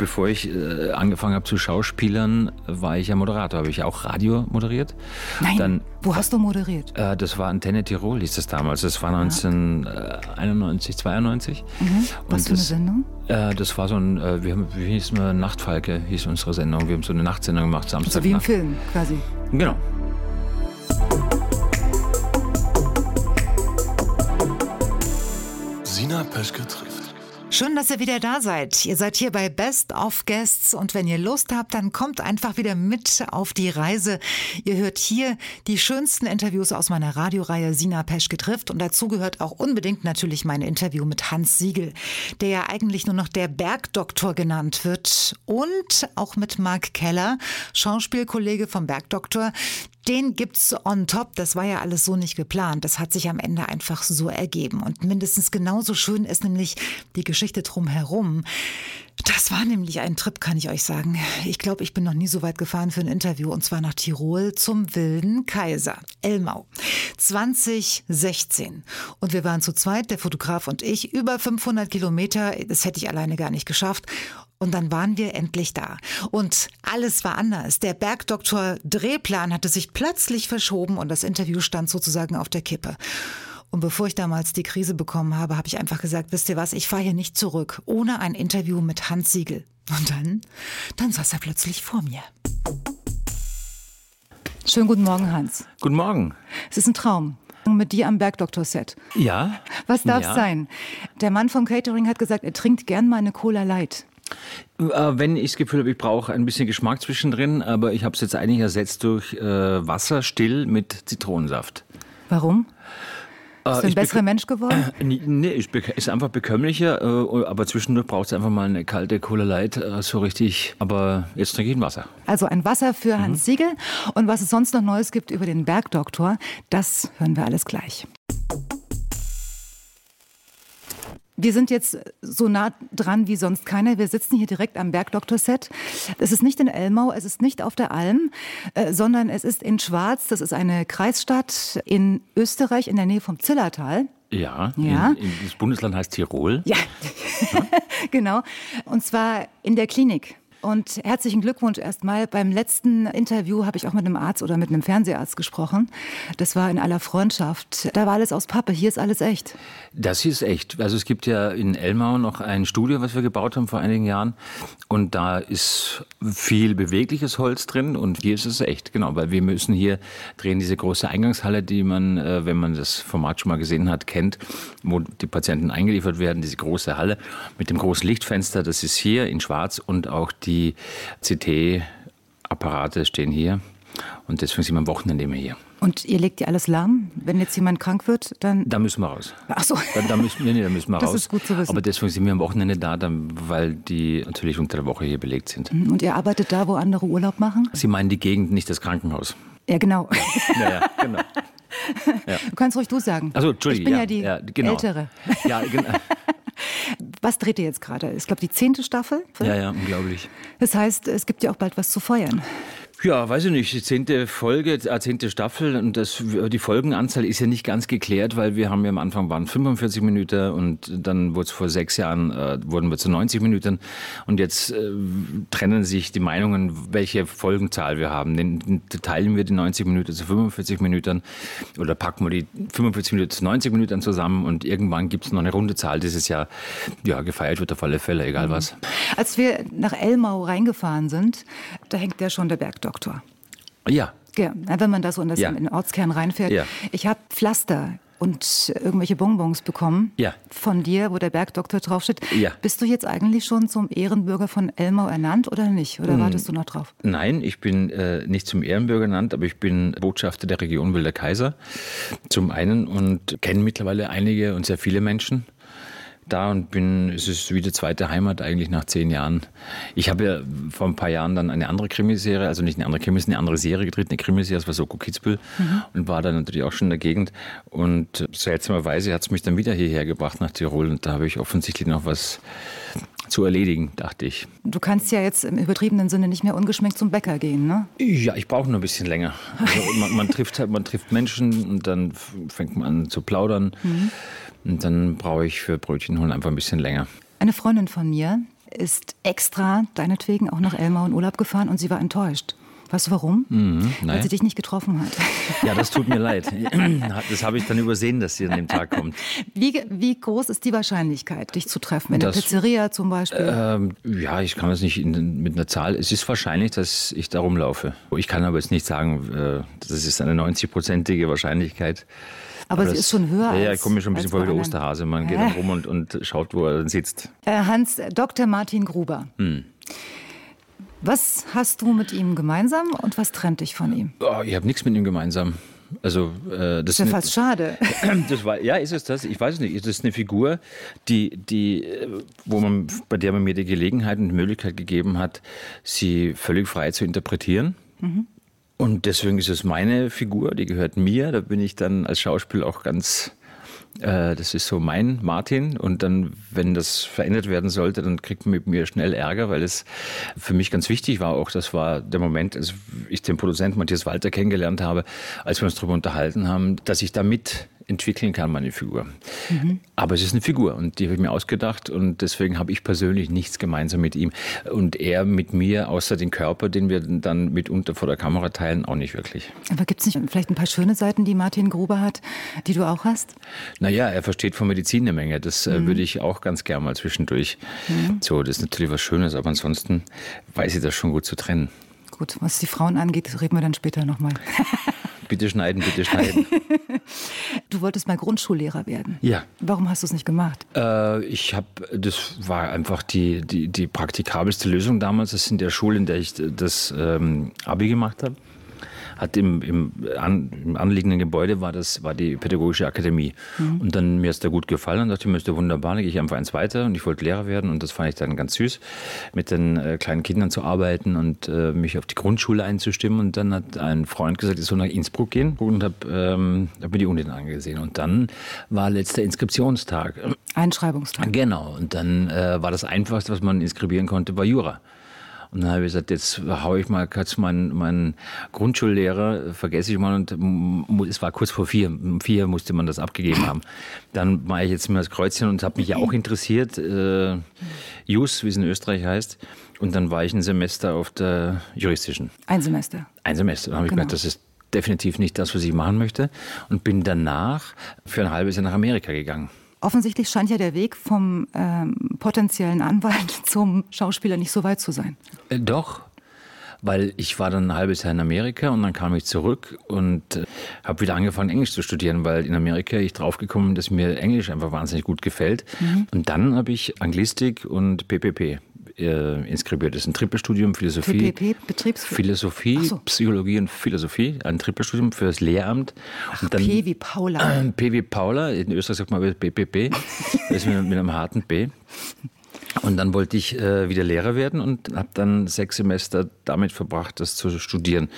bevor ich äh, angefangen habe zu Schauspielern, war ich ja Moderator. Habe ich auch Radio moderiert. Nein, Dann, wo hast du moderiert? Äh, das war Antenne Tirol, hieß das damals. Das war 1991, 92. Mhm. Was für eine Sendung? Äh, das war so ein, äh, wir haben, wie hieß es, Nachtfalke hieß unsere Sendung. Wir haben so eine Nachtsendung gemacht, Samstag. Also wie im Film quasi. Genau. Sina Peschke. Schön, dass ihr wieder da seid. Ihr seid hier bei Best of Guests und wenn ihr Lust habt, dann kommt einfach wieder mit auf die Reise. Ihr hört hier die schönsten Interviews aus meiner Radioreihe Sina Peschke trifft und dazu gehört auch unbedingt natürlich mein Interview mit Hans Siegel, der ja eigentlich nur noch der Bergdoktor genannt wird und auch mit Mark Keller, Schauspielkollege vom Bergdoktor, den gibt's on top. Das war ja alles so nicht geplant. Das hat sich am Ende einfach so ergeben. Und mindestens genauso schön ist nämlich die Geschichte drumherum. Das war nämlich ein Trip, kann ich euch sagen. Ich glaube, ich bin noch nie so weit gefahren für ein Interview und zwar nach Tirol zum Wilden Kaiser, Elmau. 2016. Und wir waren zu zweit, der Fotograf und ich, über 500 Kilometer. Das hätte ich alleine gar nicht geschafft. Und dann waren wir endlich da. Und alles war anders. Der Bergdoktor Drehplan hatte sich plötzlich verschoben und das Interview stand sozusagen auf der Kippe. Und bevor ich damals die Krise bekommen habe, habe ich einfach gesagt, wisst ihr was, ich fahre hier nicht zurück, ohne ein Interview mit Hans Siegel. Und dann, dann saß er plötzlich vor mir. Schönen guten Morgen, Hans. Guten Morgen. Es ist ein Traum mit dir am Bergdoktor-Set. Ja. Was darf ja. sein? Der Mann vom Catering hat gesagt, er trinkt gern mal eine Cola Light. Äh, wenn ich das Gefühl habe, ich brauche ein bisschen Geschmack zwischendrin, aber ich habe es jetzt eigentlich ersetzt durch äh, Wasser still mit Zitronensaft. Warum? Äh, Bist du ein besserer Mensch geworden? Äh, nee, ist, ist einfach bekömmlicher, äh, aber zwischendurch braucht es einfach mal eine kalte Cola Light, äh, so richtig. Aber jetzt trinke ich ein Wasser. Also ein Wasser für mhm. Hans Siegel. Und was es sonst noch Neues gibt über den Bergdoktor, das hören wir alles gleich. Wir sind jetzt so nah dran wie sonst keiner. Wir sitzen hier direkt am Bergdoktor-Set. Es ist nicht in Elmau, es ist nicht auf der Alm, äh, sondern es ist in Schwarz. Das ist eine Kreisstadt in Österreich in der Nähe vom Zillertal. Ja, ja. In, in, das Bundesland heißt Tirol. Ja, genau. Und zwar in der Klinik. Und herzlichen Glückwunsch erstmal. Beim letzten Interview habe ich auch mit einem Arzt oder mit einem Fernseharzt gesprochen. Das war in aller Freundschaft. Da war alles aus Pappe. Hier ist alles echt. Das hier ist echt. Also es gibt ja in Elmau noch ein Studio, was wir gebaut haben vor einigen Jahren. Und da ist viel bewegliches Holz drin. Und hier ist es echt, genau. Weil wir müssen hier drehen diese große Eingangshalle, die man, äh, wenn man das Format schon mal gesehen hat, kennt, wo die Patienten eingeliefert werden. Diese große Halle mit dem großen Lichtfenster. Das ist hier in Schwarz und auch die die CT-Apparate stehen hier und deswegen sind wir am Wochenende immer hier. Und ihr legt ja alles lahm? Wenn jetzt jemand krank wird, dann. Da müssen wir raus. Ach so. Da, da müssen, nee, nee, da müssen wir das raus. Das ist gut zu wissen. Aber deswegen sind wir am Wochenende da, dann, weil die natürlich unter der Woche hier belegt sind. Mhm. Und ihr arbeitet da, wo andere Urlaub machen? Sie meinen die Gegend, nicht das Krankenhaus. Ja, genau. Naja, genau. Ja. Du kannst ruhig du sagen. Also, Entschuldigung. Ich bin ja, ja die genau. Ältere. Ja, genau. Was dreht ihr jetzt gerade? Ich glaube, die zehnte Staffel? Ja, ja, unglaublich. Das heißt, es gibt ja auch bald was zu feuern. Ja, weiß ich nicht. Die zehnte Folge, äh, zehnte Staffel und das, die Folgenanzahl ist ja nicht ganz geklärt, weil wir haben ja am Anfang waren 45 Minuten und dann wurde es vor sechs Jahren, äh, wurden wir zu 90 Minuten und jetzt äh, trennen sich die Meinungen, welche Folgenzahl wir haben. Den, teilen wir die 90 Minuten zu 45 Minuten oder packen wir die 45 Minuten zu 90 Minuten zusammen und irgendwann gibt es noch eine runde Zahl. Dieses Jahr ja, gefeiert wird auf alle Fälle, egal mhm. was. Als wir nach Elmau reingefahren sind, da hängt ja schon der Bergdorf. Doktor. Ja. ja wenn man da so in, das, ja. in den Ortskern reinfährt. Ja. Ich habe Pflaster und irgendwelche Bonbons bekommen ja. von dir, wo der Bergdoktor draufsteht. Ja. Bist du jetzt eigentlich schon zum Ehrenbürger von Elmau ernannt oder nicht? Oder hm. wartest du noch drauf? Nein, ich bin äh, nicht zum Ehrenbürger ernannt, aber ich bin Botschafter der Region Wilder Kaiser zum einen und kenne mittlerweile einige und sehr viele Menschen da und bin, es ist wie die zweite Heimat eigentlich nach zehn Jahren. Ich habe ja vor ein paar Jahren dann eine andere Krimiserie, also nicht eine andere Krimiserie, eine andere Serie gedreht, eine Krimiserie, das war Soko Kitzbühel mhm. und war dann natürlich auch schon in der Gegend. Und seltsamerweise hat es mich dann wieder hierher gebracht nach Tirol und da habe ich offensichtlich noch was zu erledigen, dachte ich. Du kannst ja jetzt im übertriebenen Sinne nicht mehr ungeschminkt zum Bäcker gehen, ne? Ja, ich brauche nur ein bisschen länger. Also man, man, trifft halt, man trifft Menschen und dann fängt man an zu plaudern. Mhm. Und dann brauche ich für Brötchen holen einfach ein bisschen länger. Eine Freundin von mir ist extra deinetwegen auch nach Elmau in Urlaub gefahren und sie war enttäuscht. Weißt du warum? Mhm, Weil sie dich nicht getroffen hat. Ja, das tut mir leid. Das habe ich dann übersehen, dass sie an dem Tag kommt. Wie, wie groß ist die Wahrscheinlichkeit, dich zu treffen? In das, der Pizzeria zum Beispiel? Ähm, ja, ich kann das nicht in, mit einer Zahl. Es ist wahrscheinlich, dass ich da rumlaufe. Ich kann aber jetzt nicht sagen, äh, das ist eine 90-prozentige Wahrscheinlichkeit. Aber, aber sie ist schon höher. Ja, ich komme mir schon ein bisschen vor wie der Osterhase. Man geht dann rum und, und schaut, wo er dann sitzt. Äh, Hans, Dr. Martin Gruber. Hm. Was hast du mit ihm gemeinsam und was trennt dich von ihm? Oh, ich habe nichts mit ihm gemeinsam. Also, äh, das ist ja fast schade. Das war, ja, ist es das? Ich weiß es nicht. Das ist eine Figur, die, die, wo man, bei der man mir die Gelegenheit und die Möglichkeit gegeben hat, sie völlig frei zu interpretieren. Mhm. Und deswegen ist es meine Figur, die gehört mir. Da bin ich dann als Schauspieler auch ganz äh, das ist so mein Martin. Und dann, wenn das verändert werden sollte, dann kriegt man mit mir schnell Ärger, weil es für mich ganz wichtig war. Auch das war der Moment, als ich den Produzenten Matthias Walter kennengelernt habe, als wir uns darüber unterhalten haben, dass ich da mit entwickeln kann, meine Figur. Mhm. Aber es ist eine Figur und die habe ich mir ausgedacht und deswegen habe ich persönlich nichts gemeinsam mit ihm und er mit mir, außer den Körper, den wir dann mitunter vor der Kamera teilen, auch nicht wirklich. Aber gibt es nicht vielleicht ein paar schöne Seiten, die Martin Gruber hat, die du auch hast? Naja, er versteht von Medizin eine Menge. Das äh, mhm. würde ich auch ganz gerne mal zwischendurch. Mhm. So, das ist natürlich was Schönes, aber ansonsten weiß ich das schon gut zu trennen. Gut, was die Frauen angeht, reden wir dann später nochmal. bitte schneiden, bitte schneiden. du wolltest mal Grundschullehrer werden. Ja. Warum hast du es nicht gemacht? Äh, ich habe, das war einfach die, die, die praktikabelste Lösung damals. Das ist in der Schule, in der ich das ähm, Abi gemacht habe hat im, im, an, im anliegenden Gebäude war das war die pädagogische Akademie. Mhm. Und dann mir ist da gut gefallen und dachte ich mir, ist da wunderbar, dann gehe ich einfach eins weiter und ich wollte Lehrer werden und das fand ich dann ganz süß, mit den äh, kleinen Kindern zu arbeiten und äh, mich auf die Grundschule einzustimmen. Und dann hat ein Freund gesagt, ich soll nach Innsbruck gehen und habe ähm, hab mir die Uni angesehen. Und dann war letzter Inskriptionstag. Einschreibungstag. Genau. Und dann äh, war das Einfachste, was man inskribieren konnte, war Jura. Und dann habe ich gesagt, jetzt haue ich mal kurz meinen, meinen Grundschullehrer, vergesse ich mal. Und es war kurz vor vier. Um vier musste man das abgegeben haben. Dann mache ich jetzt mal das Kreuzchen und habe mich ja auch interessiert. Äh, Jus, wie es in Österreich heißt. Und dann war ich ein Semester auf der juristischen. Ein Semester? Ein Semester. Dann habe ich genau. gedacht, das ist definitiv nicht das, was ich machen möchte. Und bin danach für ein halbes Jahr nach Amerika gegangen. Offensichtlich scheint ja der Weg vom ähm, potenziellen Anwalt zum Schauspieler nicht so weit zu sein. Äh, doch, weil ich war dann ein halbes Jahr in Amerika und dann kam ich zurück und äh, habe wieder angefangen, Englisch zu studieren, weil in Amerika ich draufgekommen, dass mir Englisch einfach wahnsinnig gut gefällt. Mhm. Und dann habe ich Anglistik und PPP äh, inskribiert. Das ist ein Trippelstudium Philosophie, PPP, Philosophie, so. Psychologie und Philosophie, ein Trippelstudium für das Lehramt. Ach, und dann, P wie Paula. Äh, P wie Paula, in Österreich sagt man BPP, das ist mit, mit einem harten P. Und dann wollte ich äh, wieder Lehrer werden und habe dann sechs Semester damit verbracht, das zu studieren.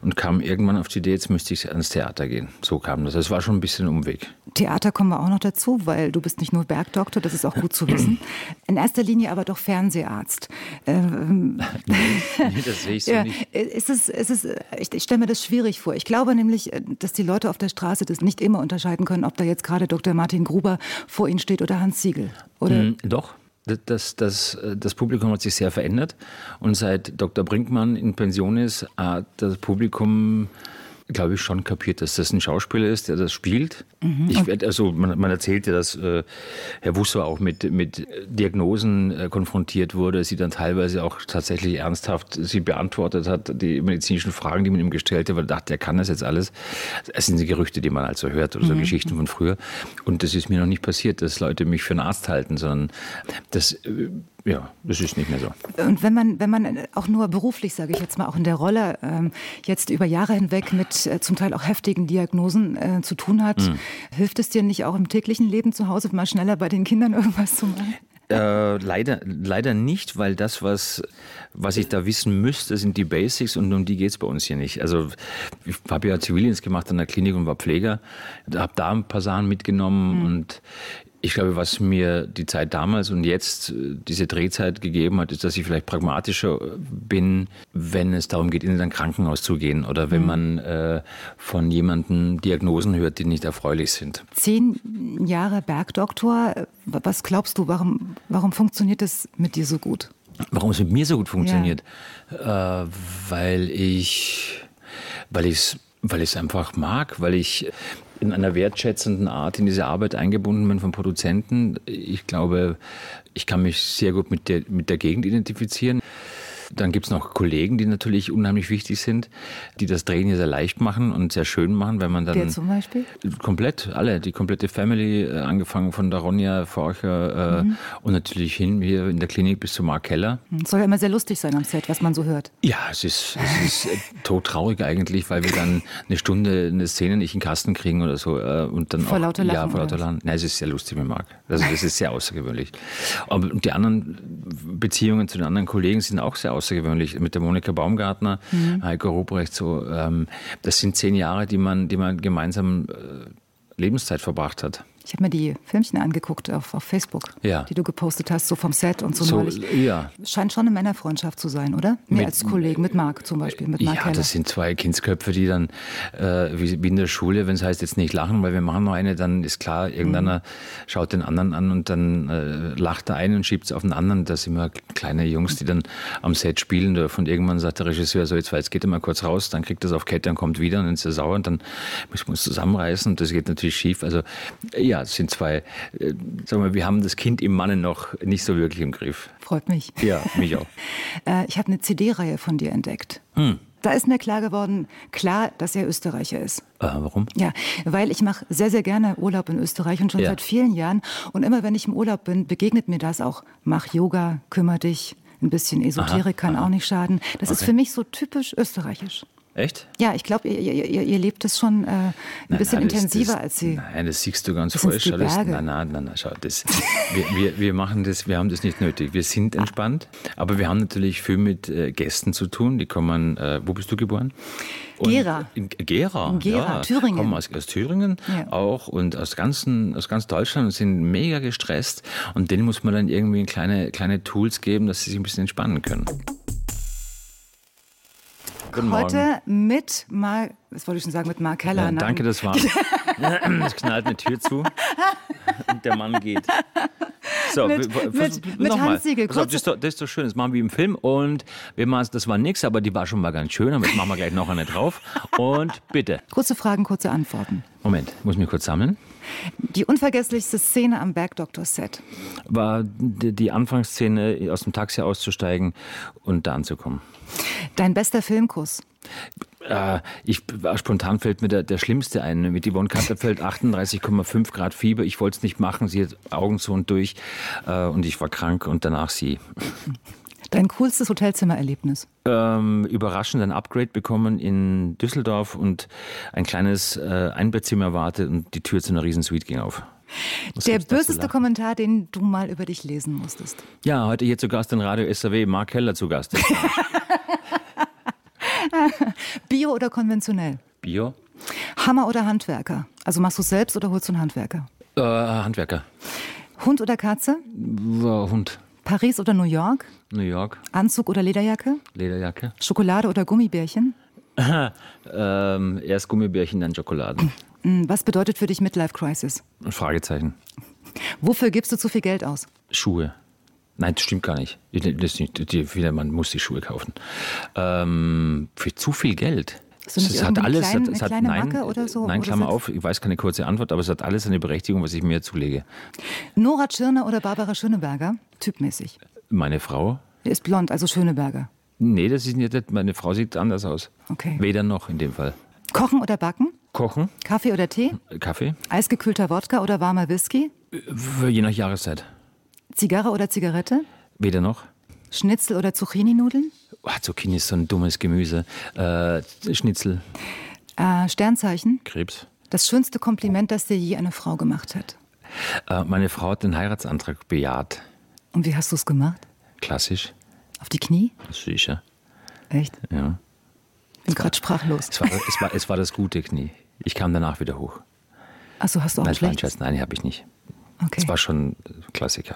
Und kam irgendwann auf die Idee, jetzt müsste ich ans Theater gehen. So kam das. Es war schon ein bisschen Umweg. Theater kommen wir auch noch dazu, weil du bist nicht nur Bergdoktor, das ist auch gut zu wissen. In erster Linie aber doch Fernseharzt. Ähm, nee, nee, das sehe ich so ja, nicht. Ist es, ist es, ich, ich stelle mir das schwierig vor. Ich glaube nämlich, dass die Leute auf der Straße das nicht immer unterscheiden können, ob da jetzt gerade Dr. Martin Gruber vor ihnen steht oder Hans Siegel. Oder? Mm, doch, das, das, das Publikum hat sich sehr verändert und seit Dr. Brinkmann in Pension ist, hat das Publikum glaube ich, schon kapiert, dass das ein Schauspieler ist, der das spielt. Mhm. Ich also man, man erzählt ja, dass äh, Herr Wusser auch mit, mit Diagnosen äh, konfrontiert wurde, sie dann teilweise auch tatsächlich ernsthaft sie beantwortet hat, die medizinischen Fragen, die man ihm gestellt hat, weil er dachte, er kann das jetzt alles. Es sind die Gerüchte, die man also hört oder so mhm. Geschichten von früher. Und das ist mir noch nicht passiert, dass Leute mich für einen Arzt halten, sondern das äh, ja, das ist nicht mehr so. Und wenn man, wenn man auch nur beruflich, sage ich jetzt mal, auch in der Rolle ähm, jetzt über Jahre hinweg mit äh, zum Teil auch heftigen Diagnosen äh, zu tun hat, mhm. hilft es dir nicht auch im täglichen Leben zu Hause mal schneller bei den Kindern irgendwas zu machen? Äh, leider, leider nicht, weil das, was, was ich da wissen müsste, sind die Basics und um die geht es bei uns hier nicht. Also ich habe ja Zivildienst gemacht an der Klinik und war Pfleger, habe da ein paar Sachen mitgenommen mhm. und Ich glaube, was mir die Zeit damals und jetzt äh, diese Drehzeit gegeben hat, ist, dass ich vielleicht pragmatischer bin, wenn es darum geht, in ein Krankenhaus zu gehen oder wenn mhm. man äh, von jemandem Diagnosen hört, die nicht erfreulich sind. Zehn Jahre Bergdoktor, was glaubst du, warum, warum funktioniert das mit dir so gut? Warum es mit mir so gut funktioniert? Ja. Äh, weil ich, weil ich es weil ich es einfach mag, weil ich in einer wertschätzenden Art in diese Arbeit eingebunden bin von Produzenten. Ich glaube, ich kann mich sehr gut mit der, mit der Gegend identifizieren. Dann gibt es noch Kollegen, die natürlich unheimlich wichtig sind, die das Drehen hier sehr leicht machen und sehr schön machen, wenn man dann. Wer zum Beispiel? Komplett, alle, die komplette Family, äh, angefangen von Daronia Forcher äh, mhm. und natürlich hin hier in der Klinik bis zu Mark Keller. Es soll ja immer sehr lustig sein am Set, was man so hört. Ja, es ist, es ist äh, todtraurig eigentlich, weil wir dann eine Stunde eine Szene nicht in den Kasten kriegen oder so. Äh, und dann vor auch, lauter Lachen. Ja, vor lauter Lachen. Nein, es ist sehr lustig mit Mark. Also das ist sehr außergewöhnlich. Aber die anderen Beziehungen zu den anderen Kollegen sind auch sehr außergewöhnlich außergewöhnlich mit der Monika Baumgartner, mhm. Heiko Ruprecht. So, ähm, das sind zehn Jahre, die man, die man gemeinsam äh, Lebenszeit verbracht hat. Ich habe mir die Filmchen angeguckt auf, auf Facebook, ja. die du gepostet hast, so vom Set und so, so neulich. Ja. Scheint schon eine Männerfreundschaft zu sein, oder? Mir mit, als Kollegen, mit Marc zum Beispiel, mit Marc Ja, Heller. das sind zwei Kindsköpfe, die dann, äh, wie, wie, in der Schule, wenn es heißt, jetzt nicht lachen, weil wir machen noch eine, dann ist klar, irgendeiner mhm. schaut den anderen an und dann äh, lacht der eine und schiebt es auf den anderen. Das sind immer kleine Jungs, die dann am Set spielen dürfen und irgendwann sagt der Regisseur so, jetzt, jetzt geht er mal kurz raus, dann kriegt er es auf Kette und kommt wieder und dann ist er sauer und dann muss man es zusammenreißen und das geht natürlich schief. Also ja, es sind zwei äh, sagen wir, wir haben das Kind im Manne noch nicht so wirklich im Griff. Freut mich. Ja, mich auch. äh, ich habe eine CD-Reihe von dir entdeckt. Hm. Da ist mir klar geworden, klar, dass er Österreicher ist. Äh, warum? Ja, weil ich mache sehr, sehr gerne Urlaub in Österreich und schon ja. seit vielen Jahren. Und immer wenn ich im Urlaub bin, begegnet mir das auch. Mach Yoga, kümmere dich. Ein bisschen Esoterik aha, kann aha. auch nicht schaden. Das okay. ist für mich so typisch österreichisch. Echt? Ja, ich glaube, ihr, ihr, ihr, lebt es schon äh, ein nein, bisschen nein, intensiver das, als sie. Nein, das siehst du ganz falsch. Alles, nein, nein, nein, nein, schau, das, wir, wir, wir, machen das, wir haben das nicht nötig. Wir sind entspannt, aber wir haben natürlich viel mit äh, Gästen zu tun. Die kommen, äh, wo bist du geboren? Und Gera. In, Gera, Gera ja, Thüringen. Kommen aus, aus Thüringen ja. auch und aus, ganzen, aus ganz Deutschland und sind mega gestresst. Und denen muss man dann irgendwie kleine, kleine Tools geben, dass sie sich ein bisschen entspannen können. Guten Heute mit Mark, was wollte ich schon sagen, mit Mark Keller. Ja, danke, das war. es knallt eine Tür zu und der Mann geht. So, mit, mit, mit Hans Siegel. das, ist doch, das ist doch schön, das machen wir im Film und wir machen, das war nix, aber die war schon mal ganz schön, aber jetzt machen wir gleich noch eine drauf. Und bitte. Kurze Fragen, kurze Antworten. Moment, muss mich kurz sammeln. Die unvergesslichste Szene am Bergdoktor-Set? War die Anfangsszene, aus dem Taxi auszusteigen und da anzukommen. Dein bester Filmkuss? Äh, ich, spontan fällt mir der, der Schlimmste ein. Mit Yvonne Katterfeld 38,5 Grad Fieber. Ich wollte es nicht machen. Sie hat Augen so und durch. Äh, und ich war krank und danach sie. Dein coolstes Hotelzimmererlebnis? Ähm, überraschend ein Upgrade bekommen in Düsseldorf und ein kleines äh, Einbettzimmer erwartet und die Tür zu einer Riesensuite ging auf. Was Der böseste Kommentar, den du mal über dich lesen musstest. Ja, heute hier zu Gast in Radio SAW, Mark Keller zu Gast. Bio oder konventionell? Bio. Hammer oder Handwerker? Also machst du es selbst oder holst du einen Handwerker? Äh, Handwerker. Hund oder Katze? Äh, Hund. Paris oder New York? New York. Anzug oder Lederjacke? Lederjacke. Schokolade oder Gummibärchen? ähm, erst Gummibärchen, dann Schokolade. Hm, was bedeutet für dich Midlife Crisis? Fragezeichen. Wofür gibst du zu viel Geld aus? Schuhe. Nein, das stimmt gar nicht. Das nicht die, man muss die Schuhe kaufen. Ähm, für zu viel Geld. Es hat alles, klein, es hat, nein, Macke oder so? Nein, Klammer auf, ich weiß keine kurze Antwort, aber es hat alles eine Berechtigung, was ich mir zulege. Nora Tschirner oder Barbara Schöneberger? Typmäßig. Meine Frau? Die ist blond, also Schöneberger. Nee, das ist nicht, meine Frau sieht anders aus. Okay. Weder noch in dem Fall. Kochen oder backen? Kochen. Kaffee oder Tee? Kaffee. Eisgekühlter Wodka oder warmer Whisky? Je nach Jahreszeit. Zigarre oder Zigarette? Weder noch. Schnitzel oder Zucchini-Nudeln? Oh, Zucchini ist so ein dummes Gemüse. Äh, Schnitzel. Äh, Sternzeichen? Krebs. Das schönste Kompliment, das dir je eine Frau gemacht hat? Äh, meine Frau hat den Heiratsantrag bejaht. Und wie hast du es gemacht? Klassisch. Auf die Knie? Sicher. Echt? Ja. Ich bin gerade sprachlos. Es war, es, war, es war das gute Knie. Ich kam danach wieder hoch. Achso, hast du auch Nein? Nein, habe ich nicht. Okay. Das war schon Klassiker.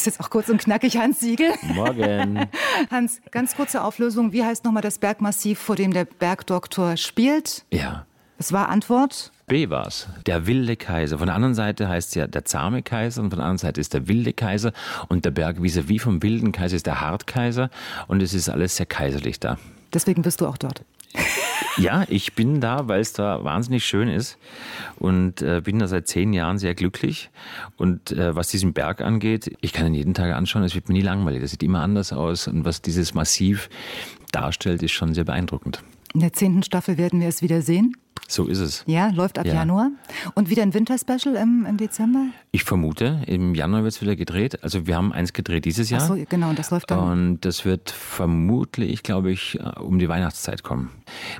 Es jetzt auch kurz und knackig, Hans Siegel. Morgen. Hans, ganz kurze Auflösung. Wie heißt nochmal das Bergmassiv, vor dem der Bergdoktor spielt? Ja. Das war Antwort? B war es. Der wilde Kaiser. Von der anderen Seite heißt es ja der zahme Kaiser und von der anderen Seite ist der wilde Kaiser und der Berg wie vom wilden Kaiser ist der Hartkaiser und es ist alles sehr kaiserlich da. Deswegen bist du auch dort. Ja, ich bin da, weil es da wahnsinnig schön ist und äh, bin da seit zehn Jahren sehr glücklich. Und äh, was diesen Berg angeht, ich kann ihn jeden Tag anschauen, es wird mir nie langweilig. Das sieht immer anders aus und was dieses Massiv darstellt, ist schon sehr beeindruckend. In der zehnten Staffel werden wir es wieder sehen. So ist es. Ja, läuft ab ja. Januar. Und wieder ein Winterspecial im, im Dezember? Ich vermute, im Januar wird es wieder gedreht. Also wir haben eins gedreht dieses Jahr. Ach so, genau, das läuft dann. Und das wird vermutlich, glaube ich, äh, um die Weihnachtszeit kommen.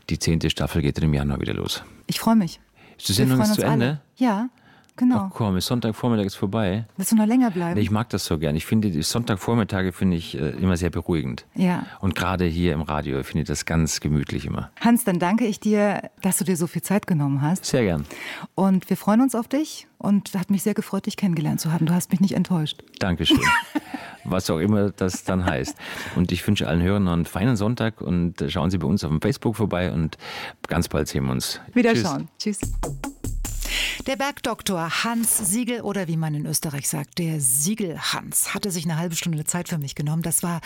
Die zehnte Staffel geht dann im Januar wieder los. Ich freue mich. Ist die Sendung jetzt zu Ende? Alle. Ja. Genau. Ach komm, ist Sonntagvormittag ist vorbei. Willst du noch länger bleiben? Ich mag das so gern. Ich finde, die Sonntagvormittage finde ich äh, immer sehr beruhigend. Ja. Und gerade hier im Radio finde ich das ganz gemütlich immer. Hans, dann danke ich dir, dass du dir so viel Zeit genommen hast. Sehr gern. Und wir freuen uns auf dich und hat mich sehr gefreut, dich kennengelernt zu haben. Du hast mich nicht enttäuscht. Dankeschön. Was auch immer das dann heißt. Und ich wünsche allen Hörern noch einen feinen Sonntag und schauen Sie bei uns auf dem Facebook vorbei und ganz bald sehen wir uns. Wiederschauen. Tschüss. Tschüss. Der Bergdoktor Hans Siegel oder wie man in Österreich sagt, der Siegel-Hans hatte sich eine halbe Stunde Zeit für mich genommen. Das war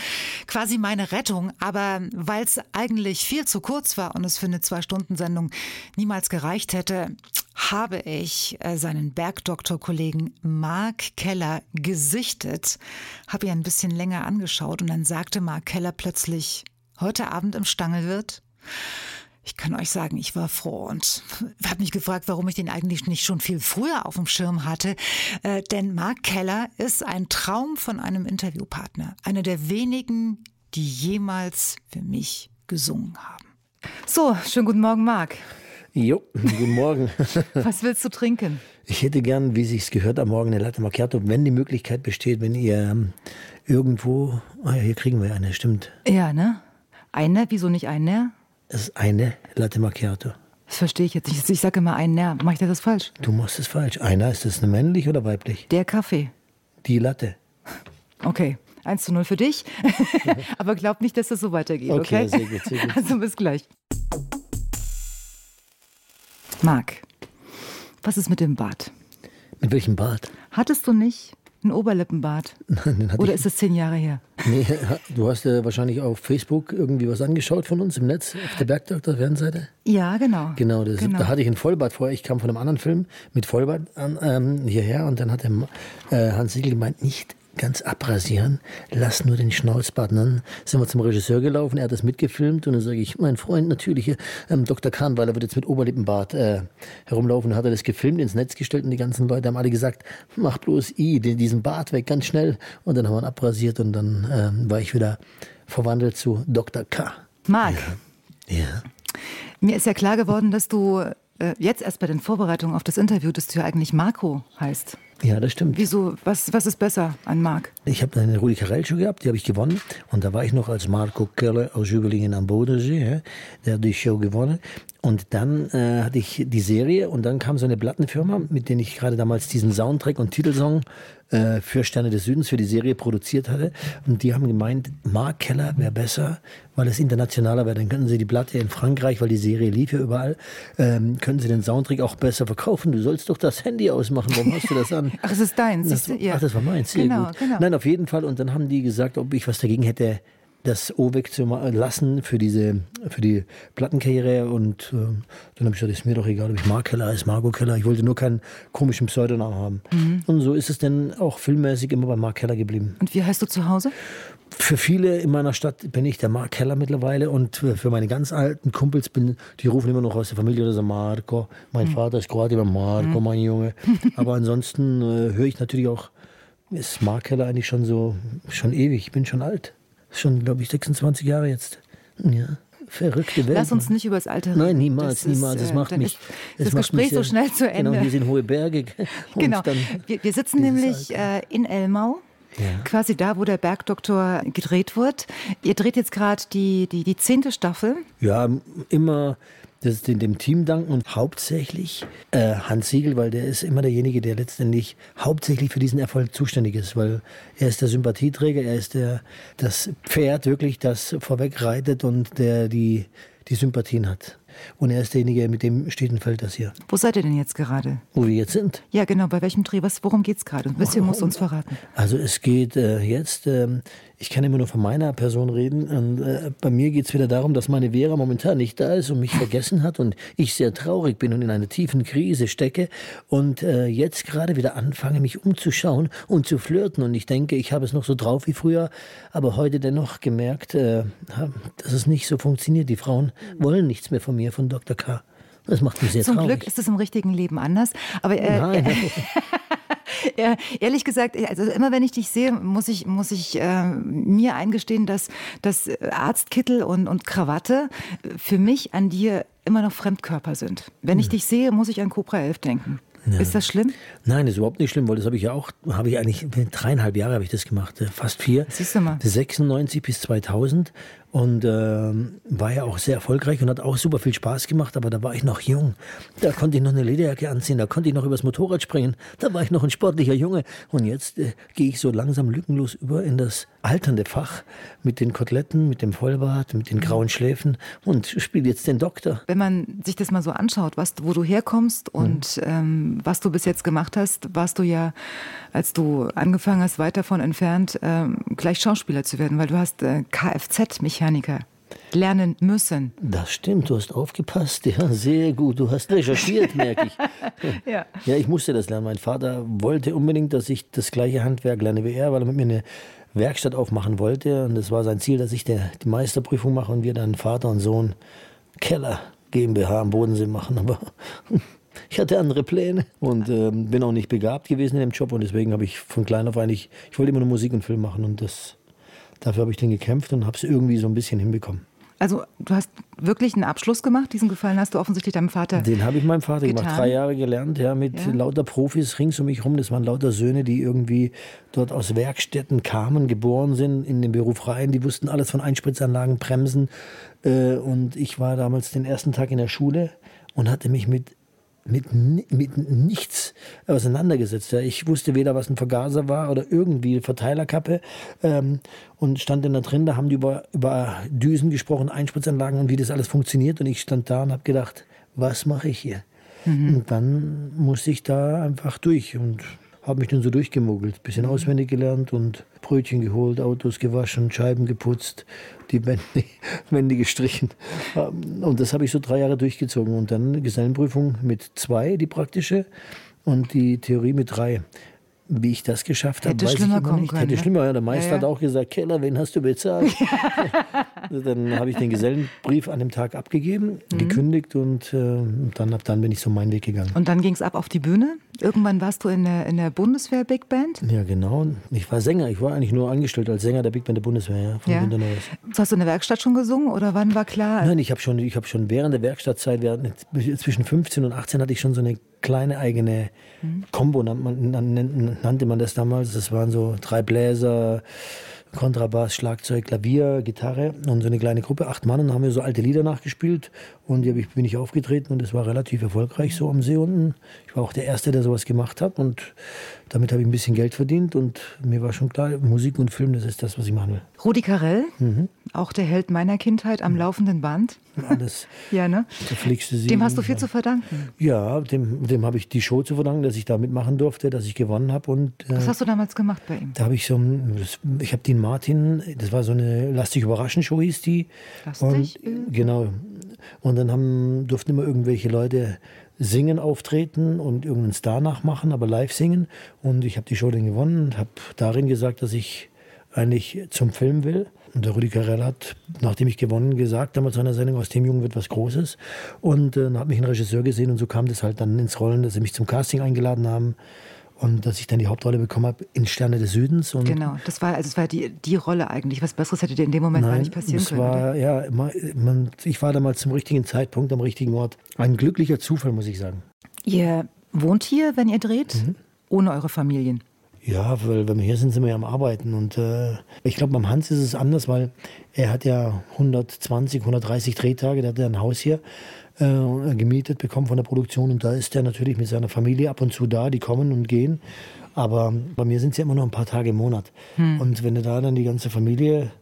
quasi meine Rettung. Aber weil es eigentlich viel zu kurz war und es für eine Zwei-Stunden-Sendung niemals gereicht hätte, habe ich äh, seinen Bergdoktor-Kollegen Mark Keller gesichtet, habe ihn ein bisschen länger angeschaut und dann sagte Mark Keller plötzlich, heute Abend im Stangelwirt? Ich kann euch sagen, ich war froh und habe mich gefragt, warum ich den eigentlich nicht schon viel früher auf dem Schirm hatte. Äh, denn Mark Keller ist ein Traum von einem Interviewpartner. Einer der wenigen, die jemals für mich gesungen haben. So, schönen guten Morgen, Marc. Jo, guten Morgen. Was willst du trinken? Ich hätte gern, wie sich's gehört, am Morgen eine Latte Macchiato, wenn die Möglichkeit besteht, wenn ihr ähm, irgendwo, ah ja, hier kriegen wir eine, stimmt. Ja, ne? Eine, wieso nicht eine? Das ist eine Latte Macchiato. Das verstehe ich jetzt nicht. Ich sage immer einen Nerv. Mache ich das falsch? Du machst es falsch. Einer, ist das männlich oder weiblich? Der Kaffee. Die Latte. Okay. 1 zu 0 für dich. Aber glaub nicht, dass das so weitergeht, okay? Okay, sehr gut, sehr gut. Also bis gleich. Marc, was ist mit dem Bart? Mit welchem Bart? Hattest du nicht ein Oberlippenbart? Nein, Oder ist es zehn Jahre her? Nee, du hast ja wahrscheinlich auf Facebook irgendwie was angeschaut von uns im Netz, auf der Bergdoktor-Fernseite. Ja, genau. Genau, das, Genau. da hatte ich ein Vollbart vorher. Ich kam von einem anderen Film mit Vollbart an, ähm, hierher und dann hat der äh, Hans Siegel gemeint, nicht ganz abrasieren, lass nur den Schnauzbart. Und dann sind wir zum Regisseur gelaufen, er hat das mitgefilmt und dann sage ich, mein Freund natürlich, hier, ähm, Dr. Kahnweiler wird jetzt mit Oberlippenbart äh, herumlaufen. Hat er das gefilmt, ins Netz gestellt und die ganzen Leute haben alle gesagt, mach bloß i, diesen Bart weg, ganz schnell. Und dann haben wir ihn abrasiert und dann ähm, war ich wieder verwandelt zu Dr. K. Marc, Ja. mir ist ja klar geworden, dass du äh, jetzt erst bei den Vorbereitungen auf das Interview, dass du ja eigentlich Marco heißt. Ja, das stimmt. Wieso, was, was ist besser an Marc? Ich habe eine Rudi Carell Show gehabt, die habe ich gewonnen. Und da war ich noch als Marco Keller aus Überlingen am Bodensee. Der hat die Show gewonnen. Und dann äh, hatte ich die Serie und dann kam so eine Plattenfirma, mit denen ich gerade damals diesen Soundtrack und Titelsong äh, für Sterne des Südens für die Serie produziert hatte. Und die haben gemeint, Mark Keller wäre besser, weil es internationaler wäre. Dann könnten sie die Platte in Frankreich, weil die Serie lief ja überall, ähm, können sie den Soundtrack auch besser verkaufen. Du sollst doch das Handy ausmachen. Warum hast du das an? Ach, es ist deins. Das, du? Ja. Ach, das war meins. Sehr Genau, gut. genau. Nein, auf jeden Fall. Und dann haben die gesagt, ob ich was dagegen hätte, das O wegzulassen für diese, für die Plattenkarriere. Und äh, dann habe ich gesagt, ist mir doch egal, ob ich Mark Keller heiße, Margot Keller. Ich wollte nur keinen komischen Pseudonamen haben. Mhm. Und so ist es dann auch filmmäßig immer bei Mark Keller geblieben. Und wie heißt du zu Hause? Für viele in meiner Stadt bin ich der Mark Keller mittlerweile und für meine ganz alten Kumpels bin, die rufen immer noch aus der Familie oder so Marco. Mein Vater ist Kroat, immer Marco, mein Junge. Aber ansonsten äh, höre ich natürlich auch, ist Mark Keller eigentlich schon so, schon ewig. Ich bin schon alt. Schon, glaube ich, 26 Jahre jetzt. Ja, verrückte Welt. Lass uns nicht über das Alter reden. Nein, niemals, Das ist, niemals. Das äh, macht dann mich. ist das das macht Gespräch mich so schnell zu Ende. Genau, hier sind hohe Berge. Genau. Wir, wir sitzen nämlich äh, in Elmau. Ja. Quasi da, wo der Bergdoktor gedreht wird. Ihr dreht jetzt gerade die, die, die zehnte Staffel. Ja, immer das dem Team danken und hauptsächlich äh, Hans Siegel, weil der ist immer derjenige, der letztendlich hauptsächlich für diesen Erfolg zuständig ist, weil er ist der Sympathieträger, er ist der, das Pferd wirklich, das vorweg reitet und der die, die Sympathien hat. Und er ist derjenige, mit dem steht und fällt das hier. Wo seid ihr denn jetzt gerade? Wo wir jetzt sind? Ja, genau. Bei welchem Dreh? Was, worum geht es gerade? Ein bisschen musst du uns verraten. Also es geht äh, jetzt, äh, ich kann immer nur von meiner Person reden. Und, äh, bei mir geht es wieder darum, dass meine Vera momentan nicht da ist und mich vergessen hat und ich sehr traurig bin und in einer tiefen Krise stecke und äh, jetzt gerade wieder anfange, mich umzuschauen und zu flirten. Und ich denke, ich habe es noch so drauf wie früher, aber heute dennoch gemerkt, äh, dass es nicht so funktioniert. Die Frauen wollen nichts mehr von mir, von Dr. K. Das macht mich sehr Zum traurig. Glück ist es im richtigen Leben anders. Aber äh, Nein. Ja, ehrlich gesagt, also immer wenn ich dich sehe, muss ich, muss ich äh, mir eingestehen, dass, dass Arztkittel und, und Krawatte für mich an dir immer noch Fremdkörper sind. Wenn ich dich sehe, muss ich an Cobra 11 denken. Ist das schlimm? Nein, das ist überhaupt nicht schlimm, weil das habe ich ja auch, habe ich eigentlich, dreieinhalb Jahre habe ich das gemacht, äh, fast vier. Siehst du mal. 96 bis 2000 und ähm, war ja auch sehr erfolgreich und hat auch super viel Spaß gemacht, aber da war ich noch jung. Da konnte ich noch eine Lederjacke anziehen, da konnte ich noch übers Motorrad springen, da war ich noch ein sportlicher Junge und jetzt äh, gehe ich so langsam lückenlos über in das alternde Fach mit den Koteletten, mit dem Vollbart, mit den grauen Schläfen und spiele jetzt den Doktor. Wenn man sich das mal so anschaut, was, wo du herkommst und ähm, was du bis jetzt gemacht hast, warst du ja, als du angefangen hast, weit davon entfernt, ähm, gleich Schauspieler zu werden, weil du hast äh, Kfz-Mechaniker lernen müssen. Das stimmt, du hast aufgepasst, ja, sehr gut. Du hast recherchiert, merke ich. Ja. Ja, ich musste das lernen. Mein Vater wollte unbedingt, dass ich das gleiche Handwerk lerne wie er, weil er mit mir eine Werkstatt aufmachen wollte. Und es war sein Ziel, dass ich der, die Meisterprüfung mache und wir dann Vater und Sohn Keller GmbH am Bodensee machen. Aber ich hatte andere Pläne und ähm, bin auch nicht begabt gewesen in dem Job. Und deswegen habe ich von klein auf eigentlich, ich wollte immer nur Musik und Film machen. Und das, dafür habe ich dann gekämpft und habe es irgendwie so ein bisschen hinbekommen. Also du hast wirklich einen Abschluss gemacht. Diesen Gefallen hast du offensichtlich deinem Vater. Den habe ich meinem Vater getan. gemacht. Drei Jahre gelernt, ja, mit Ja. lauter Profis rings um mich rum. Das waren lauter Söhne, die irgendwie dort aus Werkstätten kamen, geboren sind, in den Beruf rein. Die wussten alles von Einspritzanlagen, Bremsen. Äh, Und ich war damals den ersten Tag in der Schule und hatte mich mit mit, mit nichts auseinandergesetzt. Ja. Ich wusste weder, was ein Vergaser war oder irgendwie Verteilerkappe ähm, und stand dann da drin, da haben die über, über Düsen gesprochen, Einspritzanlagen und wie das alles funktioniert und ich stand da und habe gedacht, was mache ich hier? Und dann musste ich da einfach durch und habe mich dann so durchgemogelt, bisschen auswendig gelernt und Brötchen geholt, Autos gewaschen, Scheiben geputzt, die Wände, Wände gestrichen. Ähm, Und das habe ich so drei Jahre durchgezogen. Und dann Gesellenprüfung mit zwei, die praktische, und die Theorie mit drei. Wie ich das geschafft habe, weiß ich schlimmer immer nicht. können, Hätte ne? schlimmer, ja. Der Meister Ja, ja. hat auch gesagt, Keller, wen hast du bezahlt? dann habe ich den Gesellenbrief an dem Tag abgegeben, Mhm. gekündigt und äh, dann, ab dann bin ich so meinen Weg gegangen. Und dann ging es ab auf die Bühne. Irgendwann warst du in der, in der Bundeswehr Big Band. Ja, genau. Ich war Sänger. Ich war eigentlich nur angestellt als Sänger der Big Band der Bundeswehr, ja, von Ja. Günter Neues. Hast du in der Werkstatt schon gesungen oder wann war klar? Nein, ich habe schon, ich hab schon während der Werkstattzeit, während, zwischen 15 und 18 hatte ich schon so eine kleine eigene Combo, nannte man, nan- nannte man das damals. Das waren so drei Bläser, Kontrabass, Schlagzeug, Klavier, Gitarre und so eine kleine Gruppe, acht Mann. Und haben wir so alte Lieder nachgespielt und die ich, bin ich aufgetreten und das war relativ erfolgreich so am See unten. Ich war auch der Erste, der sowas gemacht hat und damit habe ich ein bisschen Geld verdient und mir war schon klar, Musik und Film, das ist das, was ich machen will. Rudi Carell, auch der Held meiner Kindheit am laufenden Band. Alles Ja, ne? Dem hast du viel zu verdanken. Ja, dem, dem habe ich die Show zu verdanken, dass ich da mitmachen durfte, dass ich gewonnen habe. Und äh, Was hast du damals gemacht bei ihm? da habe ich so, ich habe Dean Martin, das war so eine Lass dich überraschen Show hieß die. Lass und, dich überraschen. Genau. Und dann haben, durften immer irgendwelche Leute singen, auftreten und irgendeinen Star nachmachen, aber live singen. Und ich habe die Show dann gewonnen und habe darin gesagt, dass ich eigentlich zum Film will. Und der Rudi Carell hat, nachdem ich gewonnen, gesagt, damals in einer Sendung, aus dem Jungen wird was Großes. Und äh, dann hat mich ein Regisseur gesehen und so kam das halt dann ins Rollen, dass sie mich zum Casting eingeladen haben und dass ich dann die Hauptrolle bekommen habe in Sterne des Südens. Und Genau, das war, also das war die, die Rolle eigentlich. Was Besseres hätte dir in dem Moment gar Nein, nicht passieren es können. oder? war, ja, man, ich war damals zum richtigen Zeitpunkt am richtigen Ort. Ein glücklicher Zufall, muss ich sagen. Ihr wohnt hier, wenn ihr dreht, Mhm. ohne eure Familien. Ja, weil wenn wir hier sind, sind wir ja am Arbeiten. Und äh, ich glaube, beim Hans ist es anders, weil er hat ja 120, 130 Drehtage, der hat ja ein Haus hier äh, gemietet bekommen von der Produktion. Und da ist er natürlich mit seiner Familie ab und zu da, die kommen und gehen. Aber bei mir sind es ja immer nur ein paar Tage im Monat. Hm. Und wenn du da dann die ganze Familie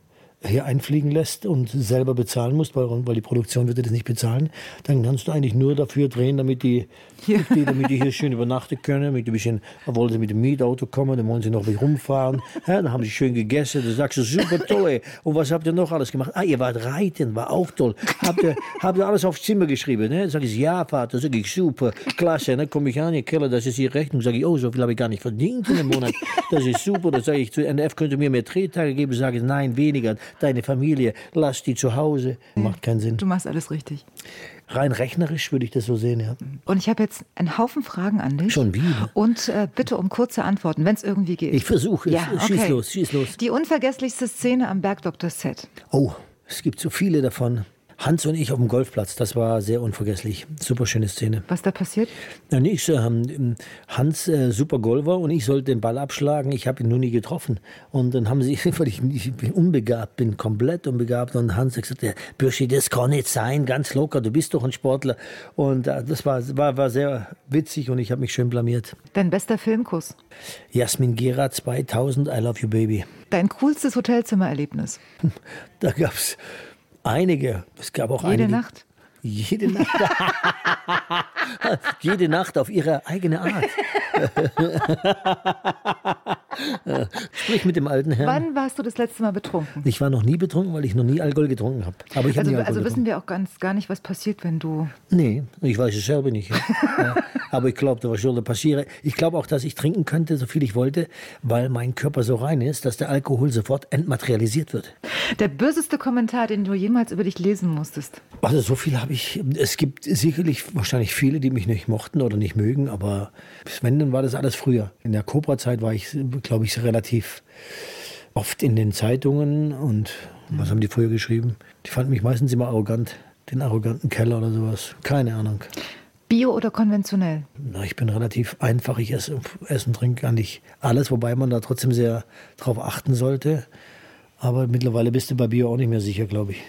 hier einfliegen lässt und selber bezahlen musst, weil, weil die Produktion wird das nicht bezahlen, dann kannst du eigentlich nur dafür drehen, damit die, ja. die, damit die hier schön übernachten können, damit ein bisschen, wollen sie mit dem Mietauto kommen, dann wollen sie noch rumfahren, ja, dann haben sie schön gegessen, dann sagst du, super toll, und was habt ihr noch alles gemacht? Ah, ihr wart reiten, war auch toll. Habt ihr, habt ihr alles aufs Zimmer geschrieben? Ne? Sag ich, ja, Vater, sag ich, super, klasse, dann komme ich an, ihr Keller, das ist die Rechnung, sag ich, oh, so viel habe ich gar nicht verdient in einem Monat, das ist super, dann sage ich, zu NF könnt ihr mir mehr Drehtage geben, sage ich, nein, weniger, deine Familie, lass die zu Hause. Macht keinen Sinn. Du machst alles richtig. Rein rechnerisch würde ich das so sehen, ja. Und ich habe jetzt einen Haufen Fragen an dich. Schon wieder. Und äh, bitte um kurze Antworten, wenn es irgendwie geht. Ich versuche es. Ja, okay. Schieß los, schieß los. Die unvergesslichste Szene am Bergdoktor Set. Oh, es gibt so viele davon. Hans und ich auf dem Golfplatz, das war sehr unvergesslich. Super schöne Szene. Was da passiert? Ja, nichts. Äh, Hans, äh, super Golfer, und ich sollte den Ball abschlagen. Ich habe ihn nur nie getroffen. Und dann haben sie, weil ich, ich unbegabt bin, komplett unbegabt. Und Hans hat gesagt, ja, Bürschi, das kann nicht sein, ganz locker, du bist doch ein Sportler. Und äh, das war, war, war sehr witzig und ich habe mich schön blamiert. Dein bester Filmkuss? Jasmin Gera 2000, I Love You Baby. Dein coolstes Hotelzimmererlebnis? Da gab es Einige. Es gab auch Jede einige. Nacht? Jede Nacht. Jede Nacht auf ihre eigene Art. Sprich mit dem alten Herrn. Wann warst du das letzte Mal betrunken? Ich war noch nie betrunken, weil ich noch nie Alkohol getrunken habe. Aber ich also, hab also wissen wir auch ganz gar nicht, was passiert, wenn du. Nee, ich weiß es selber nicht. ja. Aber ich glaube, was soll da passieren? Ich glaube auch, dass ich trinken könnte, so viel ich wollte, weil mein Körper so rein ist, dass der Alkohol sofort entmaterialisiert wird. Der böseste Kommentar, den du jemals über dich lesen musstest? Also so viel habe ich. Es gibt sicherlich wahrscheinlich viele, die mich nicht mochten oder nicht mögen, aber wenn, dann war das alles früher. In der Cobra-Zeit war ich, glaube ich, relativ oft in den Zeitungen und was haben die früher geschrieben? Die fanden mich meistens immer arrogant, den arroganten Keller oder sowas. Keine Ahnung. Bio oder konventionell? Na, ich bin relativ einfach. Ich esse, esse und trinke eigentlich alles, wobei man da trotzdem sehr darauf achten sollte. Aber mittlerweile bist du bei Bio auch nicht mehr sicher, glaube ich.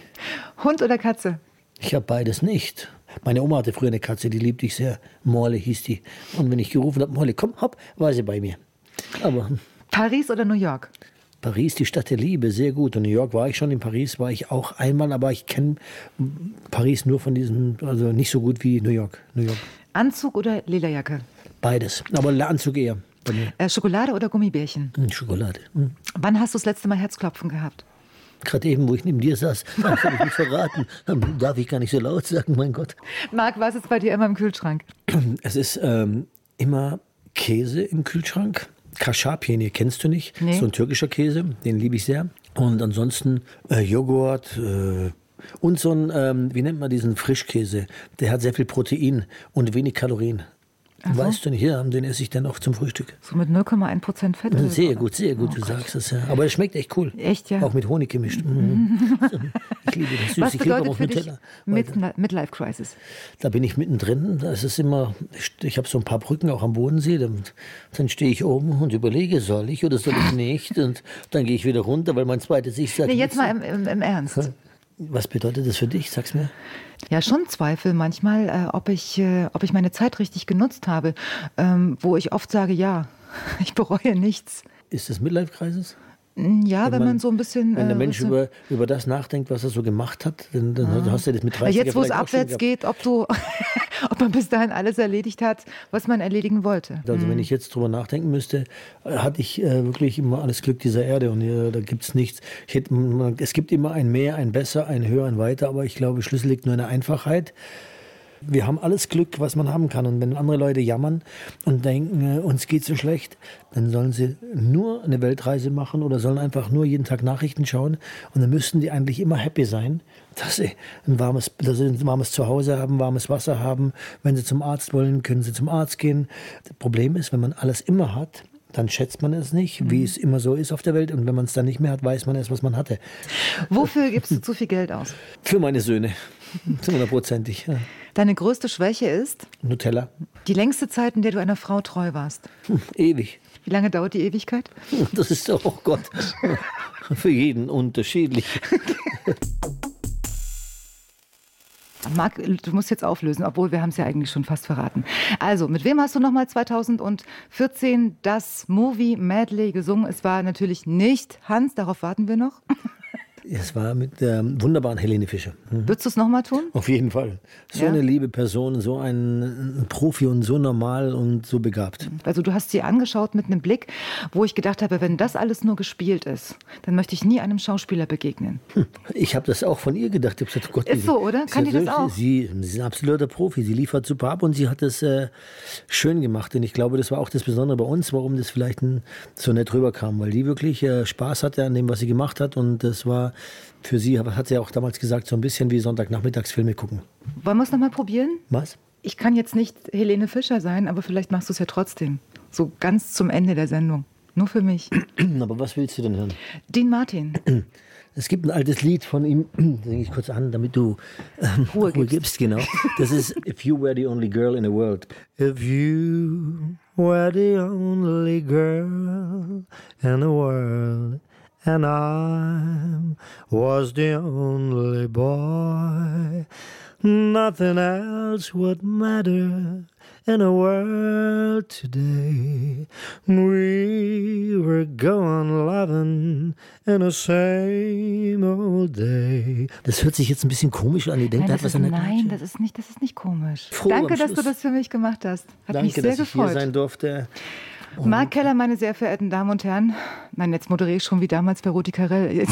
Hund oder Katze? Ich habe beides nicht. Meine Oma hatte früher eine Katze, die liebte ich sehr. Morle hieß die. Und wenn ich gerufen habe, Morle, komm, hopp, war sie bei mir. Aber Paris oder New York? Paris, die Stadt der Liebe, sehr gut. Und New York war ich schon, in Paris war ich auch einmal, aber ich kenne Paris nur von diesem, also nicht so gut wie New York. New York. Anzug oder Lederjacke? Beides, aber Anzug eher. Äh, Schokolade oder Gummibärchen? Hm, Schokolade. Hm. Wann hast du das letzte Mal Herzklopfen gehabt? Gerade eben, wo ich neben dir saß, habe ich nicht verraten. Darf ich gar nicht so laut sagen, mein Gott. Marc, was ist bei dir immer im Kühlschrank? Es ist ähm, immer Käse im Kühlschrank. Kaschapien, kennst du nicht. Nee. So ein türkischer Käse, den liebe ich sehr. Und ansonsten äh, Joghurt, äh, und so ein, ähm, wie nennt man diesen Frischkäse? Der hat sehr viel Protein und wenig Kalorien. So. Weißt du nicht, ja, den esse ich dann auch zum Frühstück. So mit 0,1 Prozent Fett? Sehr gut, sehr gut, oh, du Gott. sagst es ja. Aber es schmeckt echt cool. Echt, ja? Auch mit Honig gemischt. Mhm. ich liebe das süß. Was bedeutet ich für dich mit Midlife Crisis? Da bin ich mittendrin. Das ist immer, ich habe so ein paar Brücken auch am Bodensee. Dann, dann stehe ich oben und überlege, soll ich oder soll ich nicht? Und dann gehe ich wieder runter, weil mein zweites Ich sagt... Nee, jetzt mal im, im, im Ernst. Was bedeutet das für dich? Sag's mir. Ja, schon Zweifel manchmal, äh, ob, ich, äh, ob ich meine Zeit richtig genutzt habe, ähm, wo ich oft sage, ja, ich bereue nichts. Ist das Midlife-Crisis? Mm, ja, wenn, wenn man, man, so ein bisschen. Wenn der äh, Mensch über, über das nachdenkt, was er so gemacht hat, dann, dann ah. hast du das mit 30 Jetzt, wo es abwärts geht, ob, du, ob man bis dahin alles erledigt hat, was man erledigen wollte. Also, mhm. wenn ich jetzt drüber nachdenken müsste, äh, hatte ich äh, wirklich immer alles Glück dieser Erde und äh, da gibt es nichts. Hätte, es gibt immer ein Mehr, ein Besser, ein Höher, ein Weiter, aber ich glaube, Schlüssel liegt nur in der Einfachheit wir haben alles Glück, was man haben kann. Und wenn andere Leute jammern und denken, äh, uns geht so schlecht, dann sollen sie nur eine Weltreise machen oder sollen einfach nur jeden Tag Nachrichten schauen. Und dann müssten die eigentlich immer happy sein, dass sie ein warmes, dass sie ein warmes Zuhause haben, warmes Wasser haben. Wenn sie zum Arzt wollen, können sie zum Arzt gehen. Das Problem ist, wenn man alles immer hat, dann schätzt man es nicht, mhm. wie es immer so ist auf der Welt. Und wenn man es dann nicht mehr hat, weiß man erst, was man hatte. Wofür gibst du zu viel Geld aus? Für meine Söhne. Hundertprozentig. Ja. Deine größte Schwäche ist? Nutella. Die längste Zeit, in der du einer Frau treu warst? Hm, ewig. Wie lange dauert die Ewigkeit? Das ist doch, oh Gott, für jeden unterschiedlich. Marc, du musst jetzt auflösen, obwohl wir haben es ja eigentlich schon fast verraten. Also, mit wem hast du nochmal 2014 das Movie Medley gesungen? Es war natürlich nicht Hans, darauf warten wir noch. Es war mit der wunderbaren Helene Fischer. Mhm. Würdest du es nochmal tun? Auf jeden Fall. So ja? eine liebe Person, so ein Profi und so normal und so begabt. Also du hast sie angeschaut mit einem Blick, wo ich gedacht habe, wenn das alles nur gespielt ist, dann möchte ich nie einem Schauspieler begegnen. Hm. Ich habe das auch von ihr gedacht. Ich gesagt, Gott, ist so, oder? Kann die das auch? Sie, sie ist ein absoluter Profi. Sie liefert super ab und sie hat das äh, schön gemacht. Und ich glaube, das war auch das Besondere bei uns, warum das vielleicht so nett rüberkam, weil die wirklich äh, Spaß hatte an dem, was sie gemacht hat. Und das war für sie, hat sie ja auch damals gesagt, so ein bisschen wie Sonntagnachmittagsfilme gucken. Wollen wir es nochmal probieren? Was? Ich kann jetzt nicht Helene Fischer sein, aber vielleicht machst du es ja trotzdem. So ganz zum Ende der Sendung. Nur für mich. Aber was willst du denn hören? Dean Martin. Es gibt ein altes Lied von ihm, singe ich kurz an, damit du ähm, Ruhe, Ruhe gibst. Genau. Das ist If You Were the Only Girl in the World. If you were the only girl in the world and I was the only boy. Nothing else would matter in a world today. We were going loving in the same old day. Das hört sich jetzt ein bisschen komisch an. Ihr denkt, nein, hat was ist, an der Nein, das ist nicht, das ist nicht komisch. Froh Danke, dass du das für mich gemacht hast. Hat Danke, mich sehr dass gefreut. ich hier sein durfte. Mark Keller, meine sehr verehrten Damen und Herren. Nein, jetzt moderiere ich schon wie damals bei Roti Carell.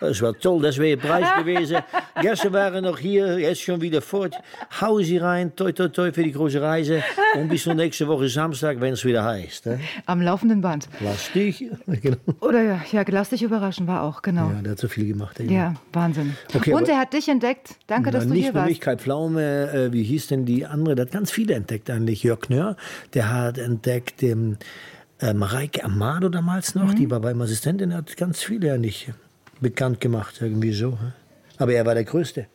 Das war toll, das wäre Preis gewesen. Gestern waren noch hier, jetzt schon wieder fort. Hau sie rein, toi toi toi für die große Reise. Und bis zur nächsten Woche Samstag, wenn es wieder heißt. Ne? Am laufenden Band. Lass dich. Genau. Oder ja, ja, lass dich überraschen war auch, genau. Ja, der hat so viel gemacht. Ja, ja Wahnsinn. Okay, Und er hat dich entdeckt. Danke, dass du hier warst. Nicht nur mich, Kai Pflaume, äh, wie hieß denn die andere? Der hat ganz viele entdeckt eigentlich. Jörg Knör, der hat entdeckt... Ähm, äh, Mareike Amado damals noch, mhm. die war beim Assistentin, hat ganz viele ja nicht bekannt gemacht, irgendwie so. Aber er war der Größte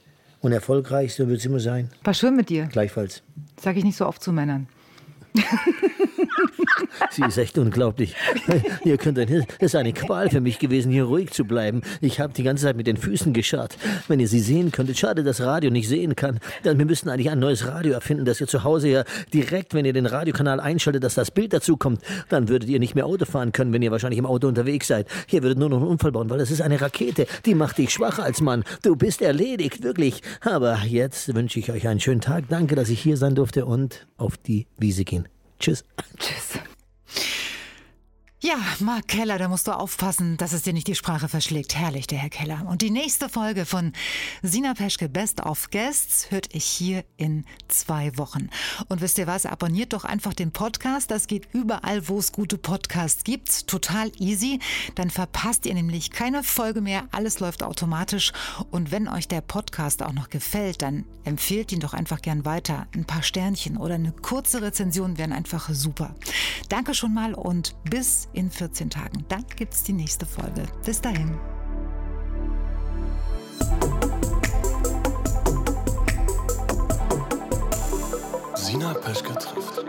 und erfolgreichste, wird es immer sein. War schön mit dir. Gleichfalls. Sag ich nicht so oft zu Männern. Sie ist echt unglaublich. Ihr könnt ein, das ist eine Qual für mich gewesen, hier ruhig zu bleiben. Ich habe die ganze Zeit mit den Füßen gescharrt. Wenn ihr sie sehen könntet, schade, dass Radio nicht sehen kann. Denn wir müssten eigentlich ein neues Radio erfinden, dass ihr zu Hause ja direkt, wenn ihr den Radiokanal einschaltet, dass das Bild dazu kommt. Dann würdet ihr nicht mehr Auto fahren können, wenn ihr wahrscheinlich im Auto unterwegs seid. Hier würdet nur noch einen Unfall bauen, weil das ist eine Rakete. Die macht dich schwacher als Mann. Du bist erledigt, wirklich. Aber jetzt wünsche ich euch einen schönen Tag. Danke, dass ich hier sein durfte und auf die Wiese gehen. Tschüss. Tschüss. Ja, Marc Keller, da musst du aufpassen, dass es dir nicht die Sprache verschlägt. Herrlich, der Herr Keller. Und die nächste Folge von Sina Peschke Best of Guests hört ich hier in zwei Wochen. Und wisst ihr was? Abonniert doch einfach den Podcast. Das geht überall, wo es gute Podcasts gibt. Total easy. Dann verpasst ihr nämlich keine Folge mehr. Alles läuft automatisch. Und wenn euch der Podcast auch noch gefällt, dann empfehlt ihn doch einfach gern weiter. Ein paar Sternchen oder eine kurze Rezension wären einfach super. Danke schon mal und bis in 14 Tagen. Dann gibt es die nächste Folge. Bis dahin. Sina Peschke trifft.